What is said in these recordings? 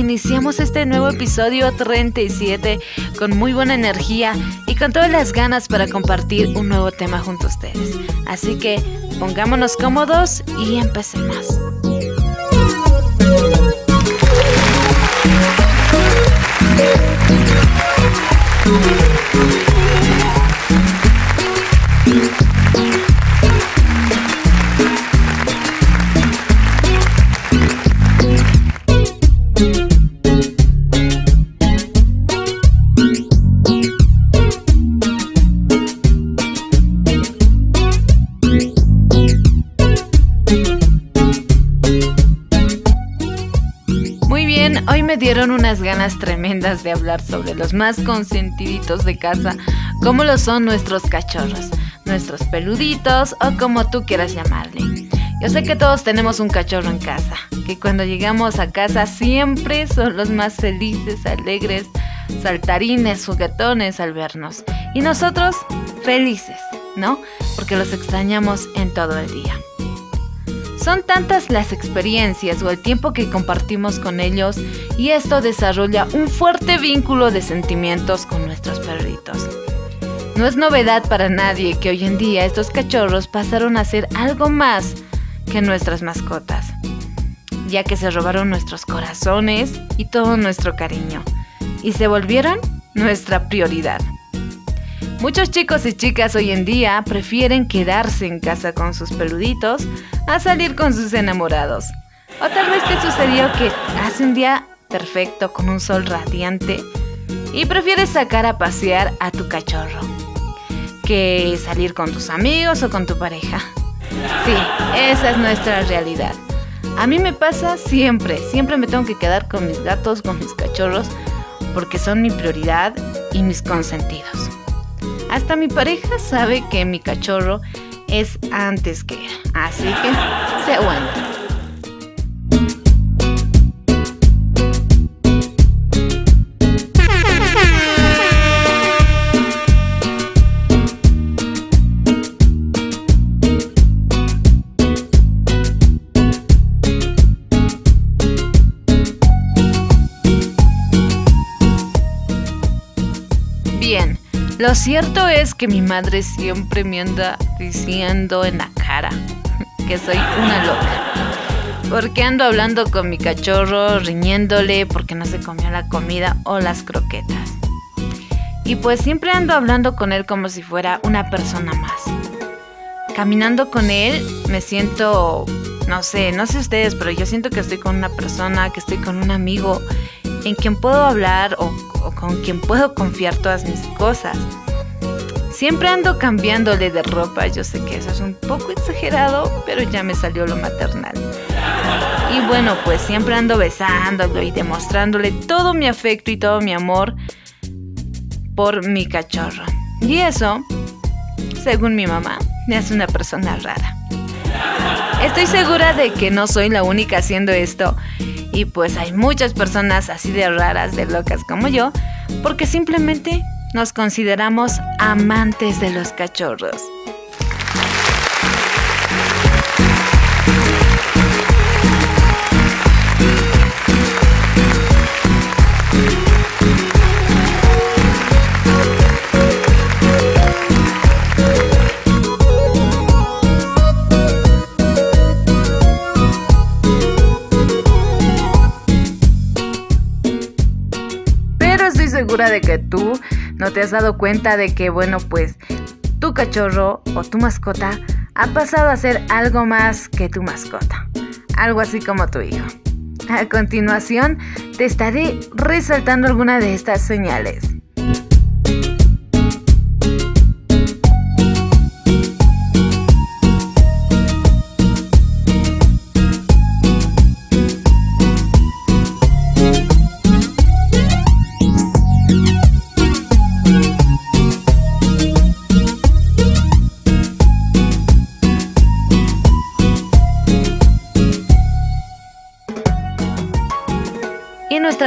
iniciamos este nuevo episodio 37 con muy buena energía y con todas las ganas para compartir un nuevo tema junto a ustedes. Así que pongámonos cómodos y empecemos. De hablar sobre los más consentiditos de casa, como lo son nuestros cachorros, nuestros peluditos o como tú quieras llamarle. Yo sé que todos tenemos un cachorro en casa, que cuando llegamos a casa siempre son los más felices, alegres, saltarines, juguetones al vernos. Y nosotros felices, ¿no? Porque los extrañamos en todo el día. Son tantas las experiencias o el tiempo que compartimos con ellos y esto desarrolla un fuerte vínculo de sentimientos con nuestros perritos. No es novedad para nadie que hoy en día estos cachorros pasaron a ser algo más que nuestras mascotas, ya que se robaron nuestros corazones y todo nuestro cariño, y se volvieron nuestra prioridad. Muchos chicos y chicas hoy en día prefieren quedarse en casa con sus peluditos a salir con sus enamorados. O tal vez te sucedió que hace un día perfecto con un sol radiante y prefieres sacar a pasear a tu cachorro que salir con tus amigos o con tu pareja. Sí, esa es nuestra realidad. A mí me pasa siempre, siempre me tengo que quedar con mis gatos, con mis cachorros, porque son mi prioridad y mis consentidos. Hasta mi pareja sabe que mi cachorro es antes que él. Así que se aguanta. Lo cierto es que mi madre siempre me anda diciendo en la cara que soy una loca. Porque ando hablando con mi cachorro, riñéndole porque no se comió la comida o las croquetas. Y pues siempre ando hablando con él como si fuera una persona más. Caminando con él me siento, no sé, no sé ustedes, pero yo siento que estoy con una persona, que estoy con un amigo en quien puedo hablar o con quien puedo confiar todas mis cosas. Siempre ando cambiándole de ropa, yo sé que eso es un poco exagerado, pero ya me salió lo maternal. Y bueno, pues siempre ando besándolo y demostrándole todo mi afecto y todo mi amor por mi cachorro. Y eso, según mi mamá, me hace una persona rara. Estoy segura de que no soy la única haciendo esto y pues hay muchas personas así de raras, de locas como yo, porque simplemente nos consideramos amantes de los cachorros. De que tú no te has dado cuenta de que, bueno, pues tu cachorro o tu mascota ha pasado a ser algo más que tu mascota. Algo así como tu hijo. A continuación, te estaré resaltando alguna de estas señales.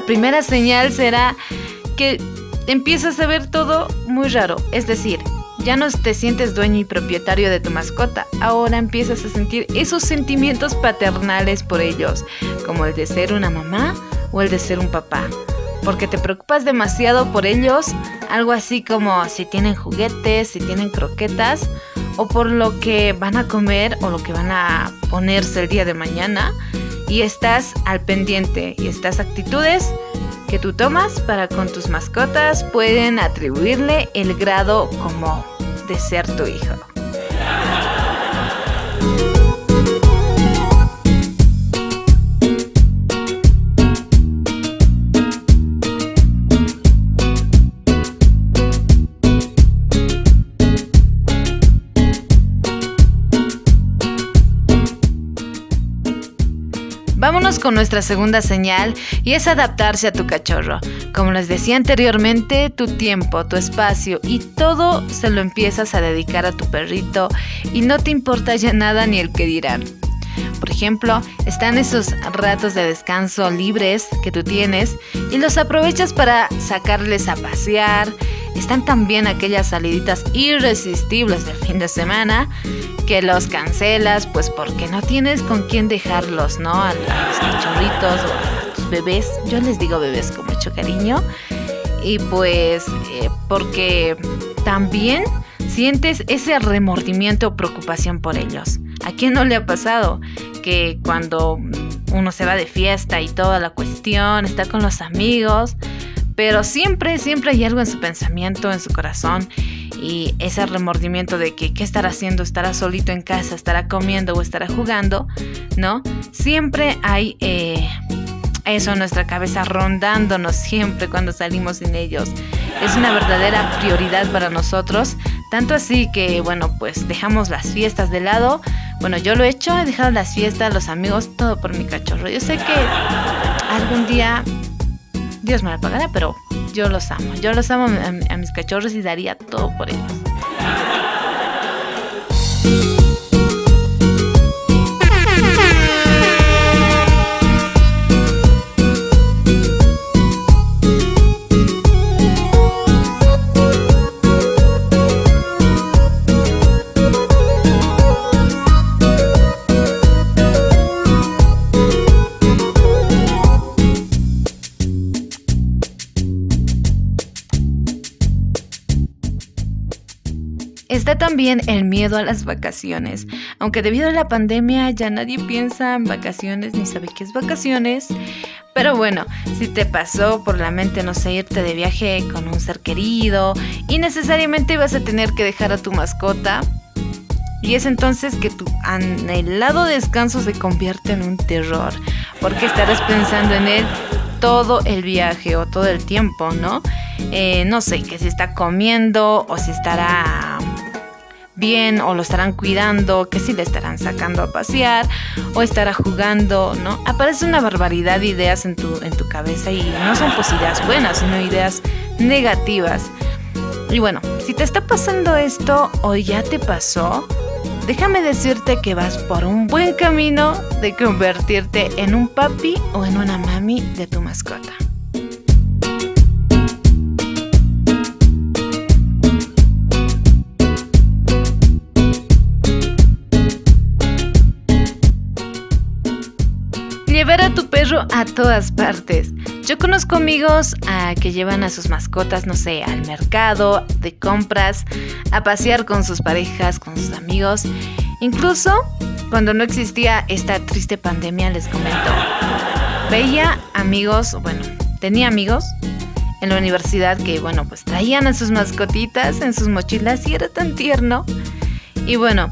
Primera señal será que empiezas a ver todo muy raro. Es decir, ya no te sientes dueño y propietario de tu mascota, ahora empiezas a sentir esos sentimientos paternales por ellos, como el de ser una mamá o el de ser un papá? Porque te preocupas demasiado por ellos, algo así como si tienen juguetes, si tienen croquetas, o por lo que van a comer o lo que van a ponerse el día de mañana, y estás al pendiente y estas actitudes que tú tomas para con tus mascotas pueden atribuirle el grado como de ser tu hijo. Con nuestra segunda señal y es adaptarse a tu cachorro. Como les decía anteriormente, tu tiempo, tu espacio y todo se lo empiezas a dedicar a tu perrito y no te importa ya nada ni el que dirán. Por ejemplo, están esos ratos de descanso libres que tú tienes y los aprovechas para sacarles a pasear, están también aquellas saliditas irresistibles del fin de semana que los cancelas pues porque no tienes con quién dejarlos, ¿no? A, los cachorritos o a tus bebés. Yo les digo bebés con mucho cariño. Y pues eh, porque también sientes ese remordimiento o preocupación por ellos. ¿A quién no le ha pasado que cuando uno se va de fiesta y toda la cuestión, está con los amigos, pero siempre, siempre hay algo en su pensamiento, en su corazón y ese remordimiento de que qué estará haciendo, estará solito en casa, estará comiendo o estará jugando, ¿no? Siempre hay eh, eso en nuestra cabeza rondándonos siempre cuando salimos sin ellos. Es una verdadera prioridad para nosotros, tanto así que, bueno, pues dejamos las fiestas de lado. Bueno, yo lo he hecho, he dejado las fiestas, los amigos, todo por mi cachorro. Yo sé que algún día Dios me la pagará, pero yo los amo. Yo los amo a, a mis cachorros y daría todo por ellos. El miedo a las vacaciones. Aunque debido a la pandemia ya nadie piensa en vacaciones ni sabe qué es vacaciones. Pero bueno, si te pasó por la mente, no sé, irte de viaje con un ser querido y necesariamente ibas a tener que dejar a tu mascota, y es entonces que tu anhelado descanso se convierte en un terror, porque estarás pensando en él todo el viaje o todo el tiempo, ¿no? Eh, no sé, que si está comiendo o si estará bien o lo estarán cuidando, que si le estarán sacando a pasear o estará jugando, ¿no? Aparece una barbaridad de ideas en tu, en tu cabeza y no son pues ideas buenas, sino ideas negativas. Y bueno, si te está pasando esto o ya te pasó, déjame decirte que vas por un buen camino de convertirte en un papi o en una mami de tu mascota. Todas partes. Yo conozco amigos ah, que llevan a sus mascotas, no sé, al mercado, de compras, a pasear con sus parejas, con sus amigos. Incluso cuando no existía esta triste pandemia, les comento, veía amigos, bueno, tenía amigos en la universidad que, bueno, pues traían a sus mascotitas en sus mochilas y era tan tierno. Y bueno,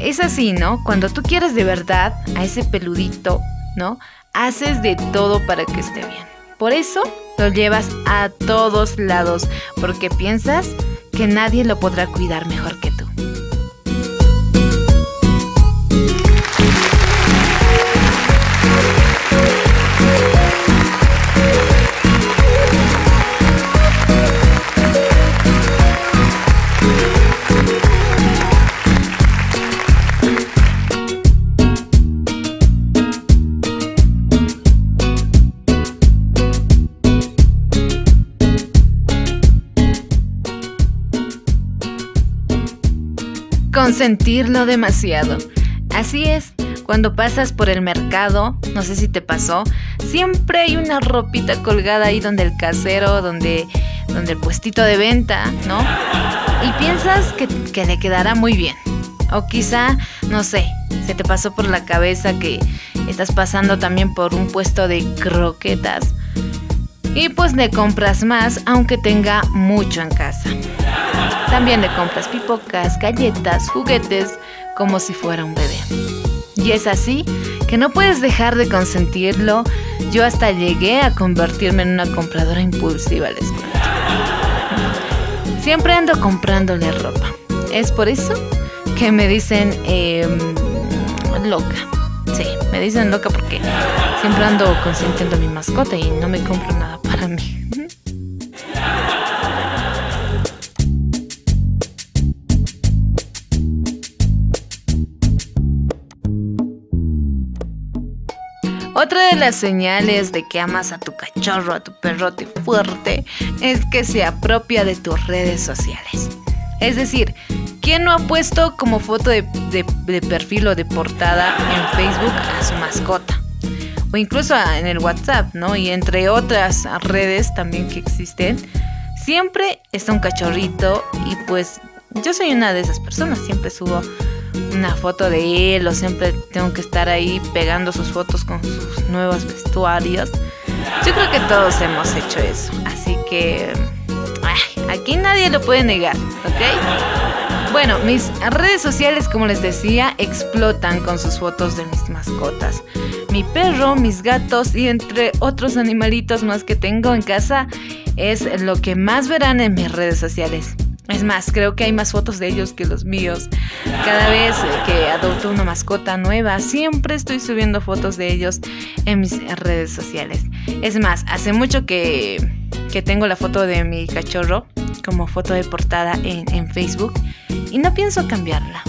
es así, ¿no? Cuando tú quieres de verdad a ese peludito, ¿no? Haces de todo para que esté bien. Por eso lo llevas a todos lados, porque piensas que nadie lo podrá cuidar mejor que tú. Consentirlo demasiado. Así es, Cuando pasas por el mercado, no sé si te pasó, siempre hay una ropita colgada ahí donde el casero, donde, donde el puestito de venta, ¿no? Y piensas que, que le quedará muy bien. O quizá, no sé, se te pasó por la cabeza que estás pasando también por un puesto de croquetas. Y pues le compras más aunque tenga mucho en casa. También le compras pipocas, galletas, juguetes, como si fuera un bebé. Y es así que no puedes dejar de consentirlo. Yo hasta llegué a convertirme en una compradora impulsiva, les cuento. Siempre ando comprándole ropa. Es por eso que me dicen em, loca. Sí, me dicen loca porque siempre ando consintiendo a mi mascota y no me compro nada Otra de las señales de que amas a tu cachorro, a tu perrote fuerte, es que se apropia de tus redes sociales. Es decir, ¿quién no ha puesto como foto de, perfil o de portada en Facebook a su mascota? O incluso en el WhatsApp, ¿no? Y entre otras redes también que existen, siempre está un cachorrito y pues yo soy una de esas personas, siempre subo una foto de él o siempre tengo que estar ahí pegando sus fotos con sus nuevos vestuarios. Yo creo que todos hemos hecho eso, así que aquí nadie lo puede negar, ¿ok? Bueno, mis redes sociales, como les decía, explotan con sus fotos de mis mascotas. Mi perro, mis gatos y entre otros animalitos más que tengo en casa es lo que más verán en mis redes sociales. Es más, creo que hay más fotos de ellos que los míos. Cada vez que adopto una mascota nueva, siempre estoy subiendo fotos de ellos en mis redes sociales. Es más, hace mucho que, tengo la foto de mi cachorro como foto de portada en, en Facebook y no pienso cambiarla,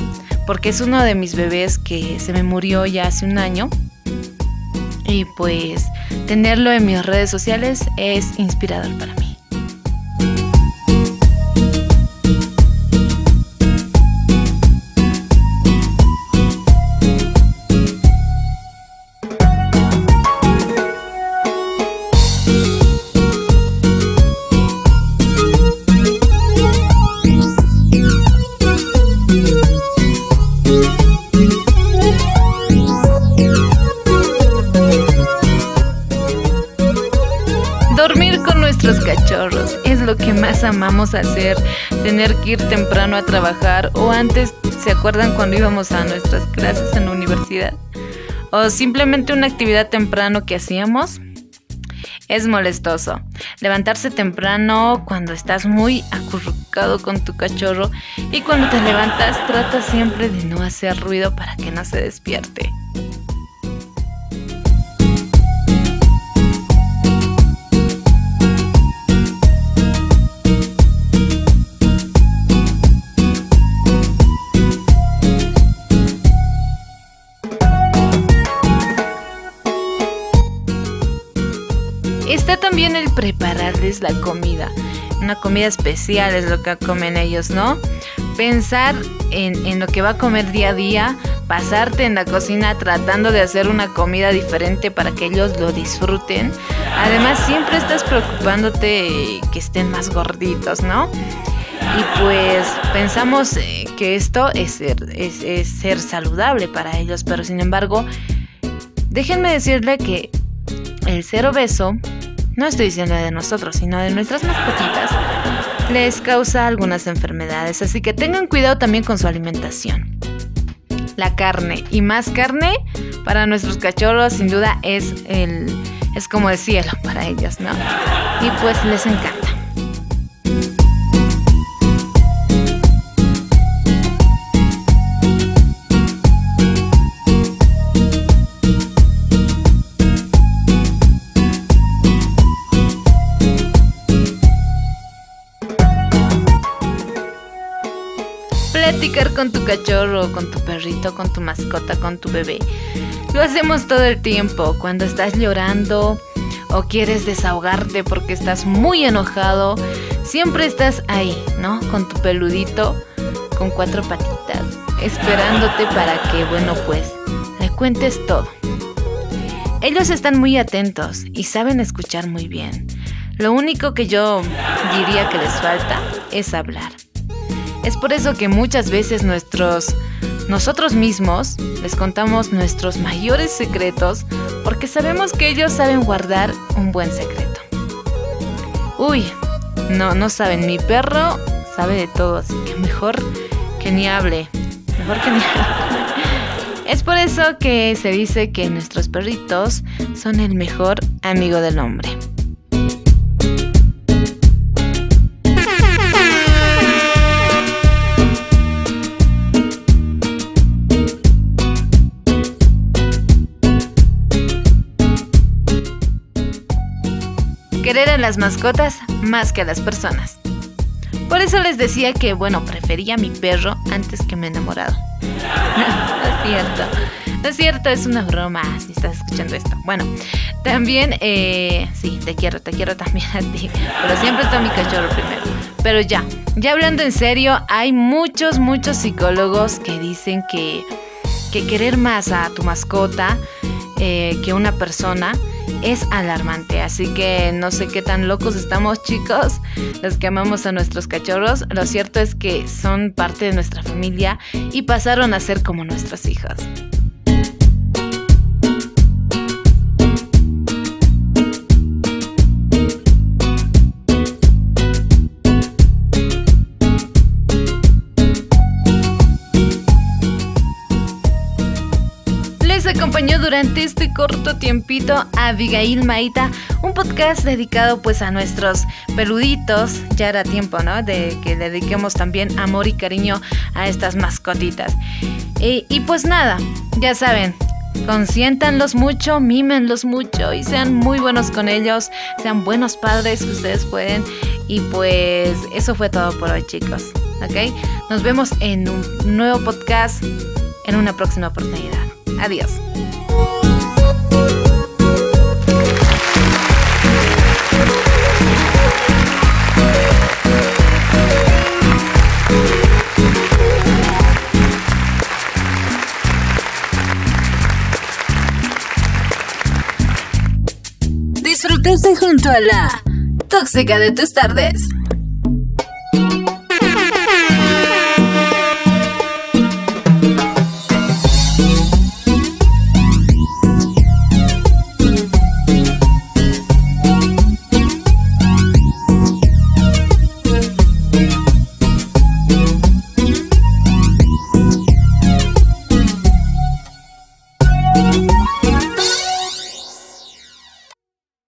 porque es uno de mis bebés que se me murió ya hace un año. Y pues tenerlo en mis redes sociales es inspirador para mí. Amamos hacer, tener que ir temprano a trabajar o antes, ¿se acuerdan cuando íbamos a nuestras clases en la universidad? O simplemente una actividad temprano que hacíamos. Es molestoso. Levantarse temprano cuando estás muy acurrucado con tu cachorro y cuando te levantas trata siempre de no hacer ruido para que no se despierte. La comida. Una comida especial es lo que comen ellos, ¿no? Pensar en, lo que va a comer día a día, pasarte en la cocina tratando de hacer una comida diferente para que ellos lo disfruten. Además, siempre estás preocupándote que estén más gorditos, ¿no? Y pues pensamos eh, que esto es ser, es ser saludable para ellos, pero sin embargo, déjenme decirle que el ser obeso no estoy diciendo de nosotros, sino de nuestras mascotitas, les causa algunas enfermedades, así que tengan cuidado también con su alimentación. La carne y más carne para nuestros cachorros sin duda es el es como el cielo para ellos, ¿no? Y pues les encanta. Con tu cachorro, con tu perrito, con tu mascota, con tu bebé. Lo hacemos todo el tiempo, cuando estás llorando o quieres desahogarte porque estás muy enojado, siempre estás ahí, ¿no? Con tu peludito, con cuatro patitas, esperándote para que, bueno, pues cuentes todo. Ellos están muy atentos y saben escuchar muy bien. Lo único que yo diría que les falta es hablar. Es por eso que muchas veces nuestros nosotros mismos les contamos nuestros mayores secretos porque sabemos que ellos saben guardar un buen secreto. Uy, no, no saben, mi perro sabe de todo, así que mejor que ni hable. Mejor que ni hable. Es por eso que se dice que nuestros perritos son el mejor amigo del hombre. Querer a las mascotas más que a las personas. Por eso les decía que, bueno, prefería a mi perro antes que mi enamorado. no es cierto. No es cierto, es una broma si estás escuchando esto. Bueno, también, eh, sí, te quiero, te quiero también a ti. Pero siempre está mi cachorro primero. Pero ya, ya hablando en serio, hay muchos, muchos psicólogos que dicen que, que querer más a tu mascota eh, que una persona es alarmante. Así que no sé qué tan locos estamos chicos, los que amamos a nuestros cachorros. Lo cierto es que son parte de nuestra familia y pasaron a ser como nuestros hijos. Acompañó durante este corto tiempito Abigail Maita, un podcast dedicado pues a nuestros peluditos. Ya era tiempo, ¿no? De que dediquemos también amor y cariño a estas mascotitas. Y, pues nada, ya saben, consiéntanlos mucho, mímenlos mucho y sean muy buenos con ellos, sean buenos padres ustedes pueden. Y pues eso fue todo por hoy, chicos. ¿Ok? Nos vemos en un nuevo podcast en una próxima oportunidad. Adiós. Disfrutaste junto a la tóxica de tus tardes.